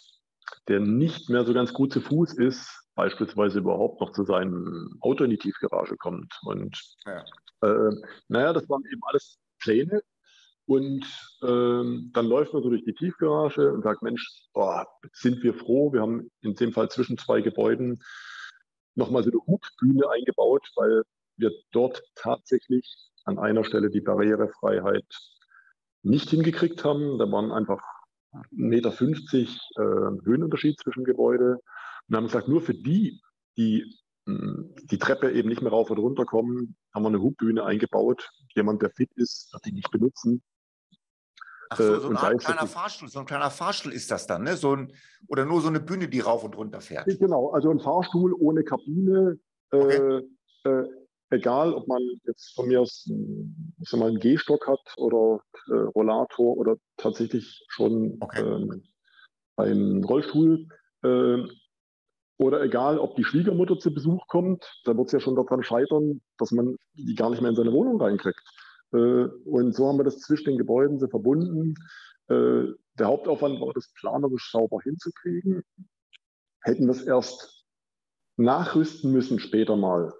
der nicht mehr so ganz gut zu Fuß ist, beispielsweise überhaupt noch zu seinem Auto in die Tiefgarage kommt. Und ja. äh, naja, das waren eben alles Pläne. Und ähm, dann läuft man so durch die Tiefgarage und sagt, Mensch, oh, sind wir froh, wir haben in dem Fall zwischen zwei Gebäuden nochmal so eine Hubbühne eingebaut, weil wir dort tatsächlich an einer Stelle die Barrierefreiheit nicht hingekriegt haben. Da waren einfach 1,50 Meter äh, Höhenunterschied zwischen Gebäude. Und haben gesagt, nur für die, die hm, die Treppe eben nicht mehr rauf und runter kommen, haben wir eine Hubbühne eingebaut. Jemand, der fit ist, wird die nicht benutzen. Ach so, so äh, ein kleiner Fahrstuhl, so ein kleiner Fahrstuhl ist das dann, ne? So ein, oder nur so eine Bühne, die rauf und runter fährt. Genau, also ein Fahrstuhl ohne Kabine. Okay. Äh, äh, egal, ob man jetzt von mir aus ich sag mal, einen Gehstock hat oder äh, Rollator oder tatsächlich schon okay. ähm, einen Rollstuhl. Äh, oder egal, ob die Schwiegermutter zu Besuch kommt, da wird es ja schon daran scheitern, dass man die gar nicht mehr in seine Wohnung reinkriegt. Äh, und so haben wir das zwischen den Gebäuden so verbunden. Äh, der Hauptaufwand war, das planerisch sauber hinzukriegen. Hätten wir es erst nachrüsten müssen später mal,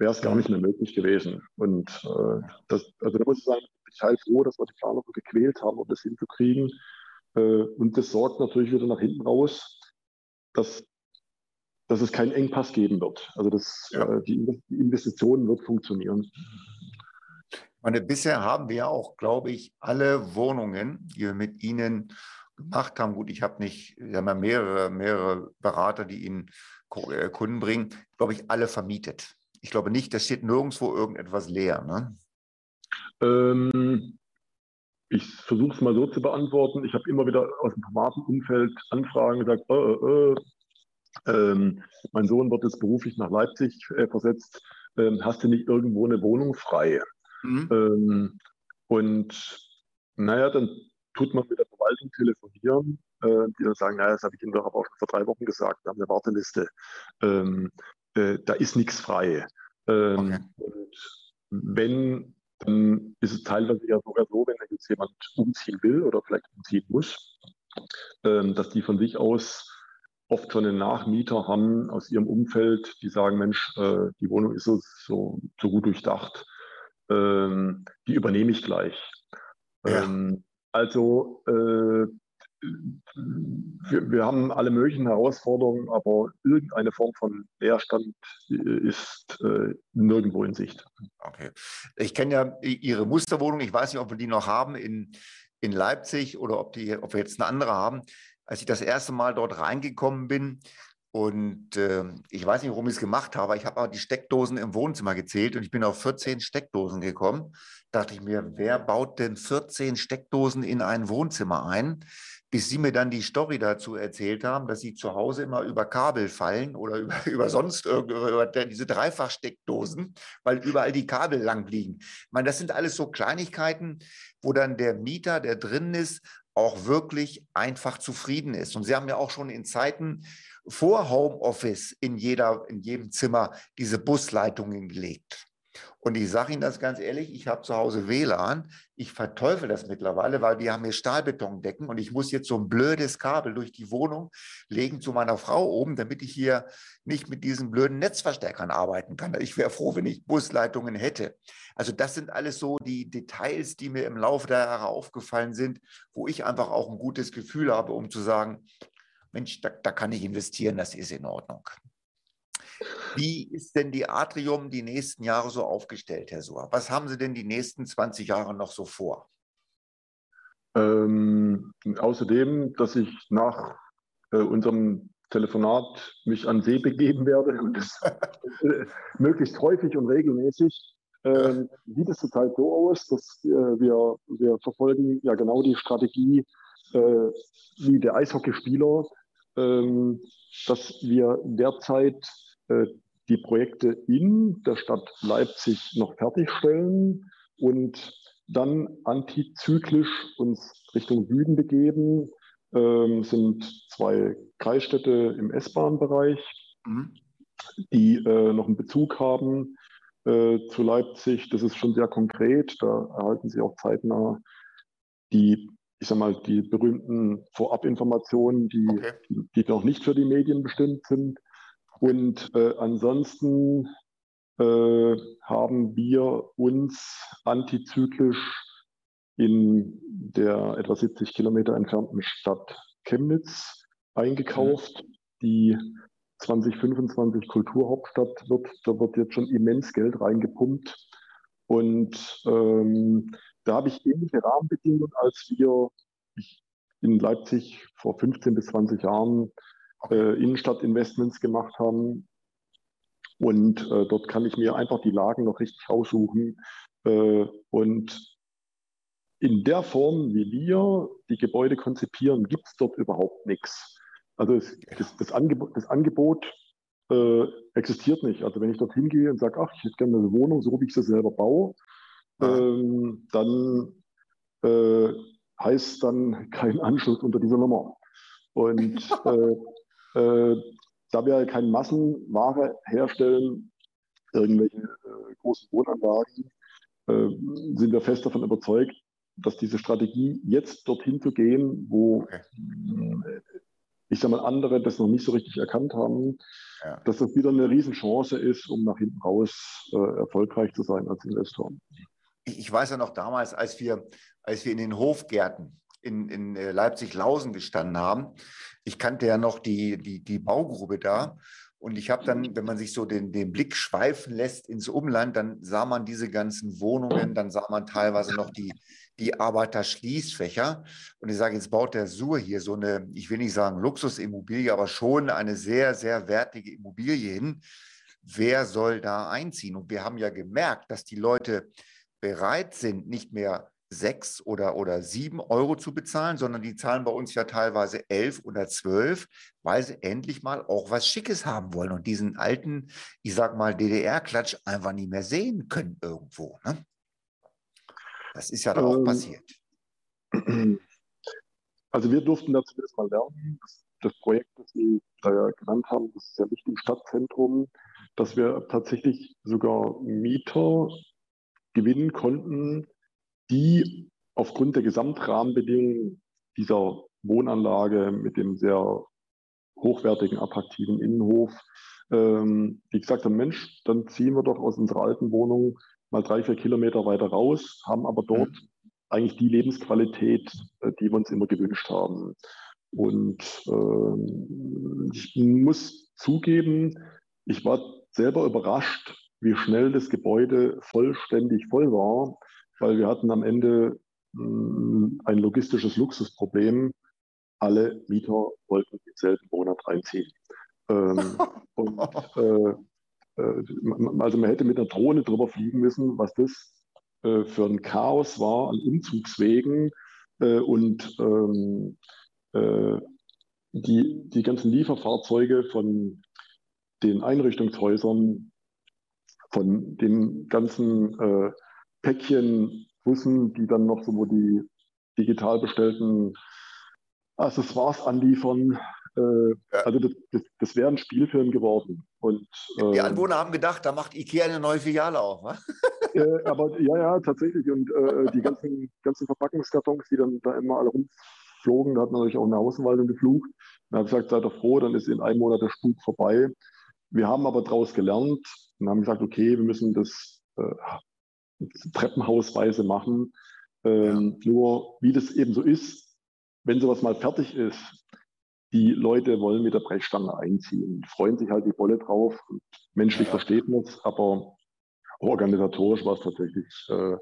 wäre es gar nicht mehr möglich gewesen. Und äh, das, also da muss ich sagen, ich bin halt froh, dass wir die Planer so gequält haben, um das hinzukriegen. Äh, und das sorgt natürlich wieder nach hinten raus, dass, dass es keinen Engpass geben wird. Also das, ja. äh, die, die Investition wird funktionieren. Meine, bisher haben wir auch, glaube ich, alle Wohnungen, die wir mit Ihnen gemacht haben. Gut, ich habe nicht, wir haben ja mehrere, mehrere Berater, die Ihnen äh, Kunden bringen, glaube ich, alle vermietet. Ich glaube nicht, da steht nirgendwo irgendetwas leer. Ne? Ähm, ich versuche es mal so zu beantworten. Ich habe immer wieder aus dem privaten Umfeld Anfragen gesagt, äh, äh, ähm, mein Sohn wird jetzt beruflich nach Leipzig äh, versetzt. Ähm, hast du nicht irgendwo eine Wohnung frei? Mhm. Ähm, und naja, dann tut man mit der Verwaltung telefonieren, äh, die dann sagen, naja, das habe ich Ihnen doch aber auch schon vor drei Wochen gesagt, wir haben eine Warteliste. Ähm, äh, da ist nichts frei. Ähm, okay. Und wenn, dann ist es teilweise ja sogar so, wenn jetzt jemand umziehen will oder vielleicht umziehen muss, ähm, dass die von sich aus oft so einen Nachmieter haben aus ihrem Umfeld, die sagen, Mensch, äh, die Wohnung ist so, so, so gut durchdacht, ähm, die übernehme ich gleich. Ja. Ähm, also äh, wir, wir, haben alle möglichen Herausforderungen, aber irgendeine Form von Leerstand ist äh, nirgendwo in Sicht. Okay. Ich kenne ja Ihre Musterwohnung. Ich weiß nicht, ob wir die noch haben in, in Leipzig oder ob, die, ob wir jetzt eine andere haben. Als ich das erste Mal dort reingekommen bin, und äh, ich weiß nicht, warum ich es gemacht habe, ich habe aber die Steckdosen im Wohnzimmer gezählt und ich bin auf 14 Steckdosen gekommen. Da dachte ich mir, wer baut denn 14 Steckdosen in ein Wohnzimmer ein? Bis sie mir dann die Story dazu erzählt haben, dass sie zu Hause immer über Kabel fallen oder über, über sonst über diese Dreifachsteckdosen, weil überall die Kabel lang liegen. Ich meine, das sind alles so Kleinigkeiten, wo dann der Mieter, der drin ist, auch wirklich einfach zufrieden ist. Und Sie haben ja auch schon in Zeiten vor Homeoffice in, jeder, in jedem Zimmer diese Busleitungen gelegt. Und ich sage Ihnen das ganz ehrlich, ich habe zu Hause WLAN. Ich verteufel das mittlerweile, weil wir haben hier Stahlbetondecken und ich muss jetzt so ein blödes Kabel durch die Wohnung legen zu meiner Frau oben, damit ich hier nicht mit diesen blöden Netzverstärkern arbeiten kann. Ich wäre froh, wenn ich Busleitungen hätte. Also das sind alles so die Details, die mir im Laufe der Jahre aufgefallen sind, wo ich einfach auch ein gutes Gefühl habe, um zu sagen, Mensch, da, da kann ich investieren, das ist in Ordnung. Wie ist denn die Atrium die nächsten Jahre so aufgestellt, Herr Suhr? Was haben Sie denn die nächsten 20 Jahre noch so vor? Ähm, außerdem, dass ich nach äh, unserem Telefonat mich an See begeben werde und das äh, möglichst häufig und regelmäßig, äh, sieht es zurzeit so aus, dass äh, wir, wir verfolgen ja genau die Strategie äh, wie der Eishockeyspieler, ähm, dass wir derzeit die Projekte in der Stadt Leipzig noch fertigstellen und dann antizyklisch uns Richtung Süden begeben. Ähm, sind zwei Kreisstädte im S-Bahn-Bereich, mhm. die äh, noch einen Bezug haben äh, zu Leipzig. Das ist schon sehr konkret. Da erhalten Sie auch zeitnah die, ich sag mal, die berühmten Vorabinformationen, die, okay. die, die noch nicht für die Medien bestimmt sind. Und äh, ansonsten äh, haben wir uns antizyklisch in der etwa 70 Kilometer entfernten Stadt Chemnitz eingekauft, mhm. die 2025 Kulturhauptstadt wird. Da wird jetzt schon immens Geld reingepumpt. Und ähm, da habe ich ähnliche Rahmenbedingungen, als wir in Leipzig vor 15 bis 20 Jahren äh, Innenstadtinvestments gemacht haben. Und äh, dort kann ich mir einfach die Lagen noch richtig aussuchen. Äh, und in der Form, wie wir die Gebäude konzipieren, gibt es dort überhaupt nichts. Also es, das, das, Angebot, das Angebot äh, existiert nicht. Also wenn ich dorthin gehe und sage, ach, ich hätte gerne eine Wohnung, so wie ich sie selber baue, ähm, dann äh, heißt dann kein Anschluss unter dieser Nummer. Und äh, äh, da wir keine Massenware herstellen, irgendwelche äh, großen Wohnanlagen, äh, sind wir fest davon überzeugt, dass diese Strategie, jetzt dorthin zu gehen, wo. Äh, ich sage mal, andere das noch nicht so richtig erkannt haben, ja. dass das wieder eine Riesenchance ist, um nach hinten raus äh, erfolgreich zu sein als Investor. Ich weiß ja noch damals, als wir, als wir in den Hofgärten in, in äh, Leipzig-Lausen gestanden haben. Ich kannte ja noch die, die, die Baugrube da. Und ich habe dann, wenn man sich so den, den Blick schweifen lässt ins Umland, dann sah man diese ganzen Wohnungen, dann sah man teilweise noch die, die Arbeiterschließfächer. Und ich sage, jetzt baut der Sur hier so eine, ich will nicht sagen Luxusimmobilie, aber schon eine sehr, sehr wertige Immobilie hin. wer soll da einziehen? Und wir haben ja gemerkt, dass die Leute bereit sind, nicht mehr sechs oder, oder sieben Euro zu bezahlen, sondern die zahlen bei uns ja teilweise elf oder zwölf, weil sie endlich mal auch was Schickes haben wollen und diesen alten, ich sag mal, DDR-Klatsch einfach nicht mehr sehen können irgendwo. Ne? Das ist ja ähm, auch passiert. Also wir durften da zumindest mal lernen. Das, das Projekt, das Sie da ja genannt haben, das ist ja nicht im Stadtzentrum, dass wir tatsächlich sogar Mieter gewinnen konnten, die aufgrund der Gesamtrahmenbedingungen dieser Wohnanlage mit dem sehr hochwertigen, attraktiven Innenhof, ähm, die gesagt haben, Mensch, dann ziehen wir doch aus unserer alten Wohnung mal drei, vier Kilometer weiter raus, haben aber dort mhm. eigentlich die Lebensqualität, äh, die wir uns immer gewünscht haben. Und äh, ich muss zugeben, ich war selber überrascht, wie schnell das Gebäude vollständig voll war weil wir hatten am Ende hm, ein logistisches Luxusproblem. Alle Mieter wollten im selben Monat reinziehen. Ähm, und, äh, äh, also man hätte mit einer Drohne drüber fliegen müssen, was das äh, für ein Chaos war an Umzugswegen äh, und ähm, äh, die, die ganzen Lieferfahrzeuge von den Einrichtungshäusern, von den ganzen äh, Päckchen Bussen, die dann noch so die digital bestellten Accessoires anliefern. Äh, ja. Also das, das, das wäre ein Spielfilm geworden. Und, äh, die Anwohner haben gedacht, da macht Ikea eine neue Filiale auf. äh, aber ja, ja, tatsächlich. Und äh, die ganzen, ganzen Verpackungskartons, die dann da immer alle rumflogen, da hat man natürlich auch eine Außenwaldung geflucht. Und habe gesagt, seid ihr froh, dann ist in einem Monat der Spuk vorbei. Wir haben aber daraus gelernt und haben gesagt, okay, wir müssen das äh, treppenhausweise machen. Ähm, ja. Nur wie das eben so ist, wenn sowas mal fertig ist, die Leute wollen mit der Brechstange einziehen, freuen sich halt die Wolle drauf. Menschlich ja. versteht man es, aber organisatorisch war es tatsächlich äh,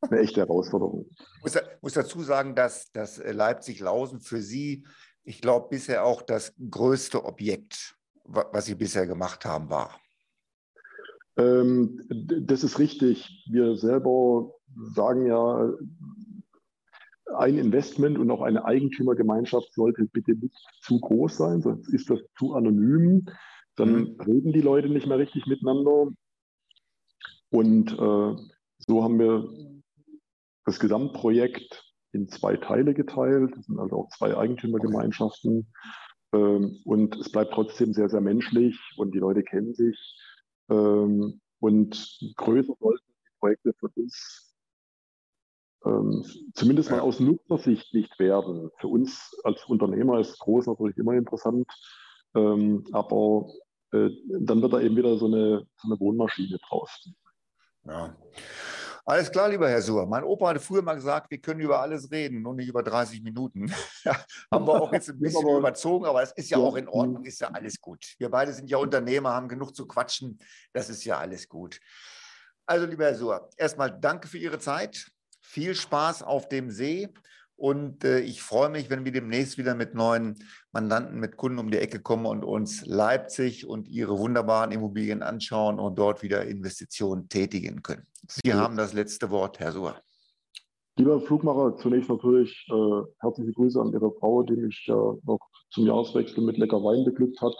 eine echte Herausforderung. Ich muss, muss dazu sagen, dass, dass Leipzig-Lausen für Sie, ich glaube, bisher auch das größte Objekt, was Sie bisher gemacht haben, war. Ähm, das ist richtig. Wir selber sagen ja, ein Investment und auch eine Eigentümergemeinschaft sollte bitte nicht zu groß sein, sonst ist das zu anonym. Dann mhm. reden die Leute nicht mehr richtig miteinander. Und äh, so haben wir das Gesamtprojekt in zwei Teile geteilt. Das sind also auch zwei Eigentümergemeinschaften. Ähm, und es bleibt trotzdem sehr, sehr menschlich und die Leute kennen sich. Ähm, und größer sollten die Projekte für uns ähm, zumindest mal aus Nutzersicht nicht werden. Für uns als Unternehmer ist groß natürlich immer interessant, ähm, aber äh, dann wird da eben wieder so eine, so eine Wohnmaschine draus. Ja. Alles klar, lieber Herr Suhr. Mein Opa hatte früher mal gesagt, wir können über alles reden, nur nicht über 30 Minuten. haben wir auch jetzt ein bisschen überzogen, aber es ist ja, ja, auch in Ordnung, ist ja alles gut. Wir beide sind ja Unternehmer, haben genug zu quatschen. Das ist ja alles gut. Also, lieber Herr Suhr, erstmal danke für Ihre Zeit. Viel Spaß auf dem See und äh, ich freue mich, wenn wir demnächst wieder mit neuen Mandanten, mit Kunden um die Ecke kommen und uns Leipzig und ihre wunderbaren Immobilien anschauen und dort wieder Investitionen tätigen können. Sie ja. haben das letzte Wort, Herr Suhr. Lieber Flugmacher, zunächst natürlich äh, herzliche Grüße an Ihre Frau, die mich ja noch zum Jahreswechsel mit lecker Wein beglückt hat.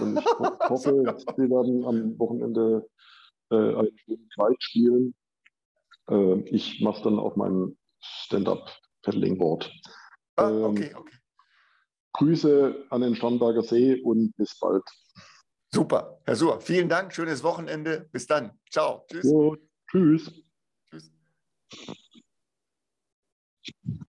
Und ich ho hoffe, Sie werden am Wochenende äh, einen schönen Kleid spielen. Äh, ich mache dann auf meinem Stand-up Paddlingboard. Ah, ähm, okay, okay. Grüße an den Starnberger See und bis bald. Super, Herr Suhr, vielen Dank, schönes Wochenende. Bis dann. Ciao. Tschüss. Jo, tschüss. Tschüss.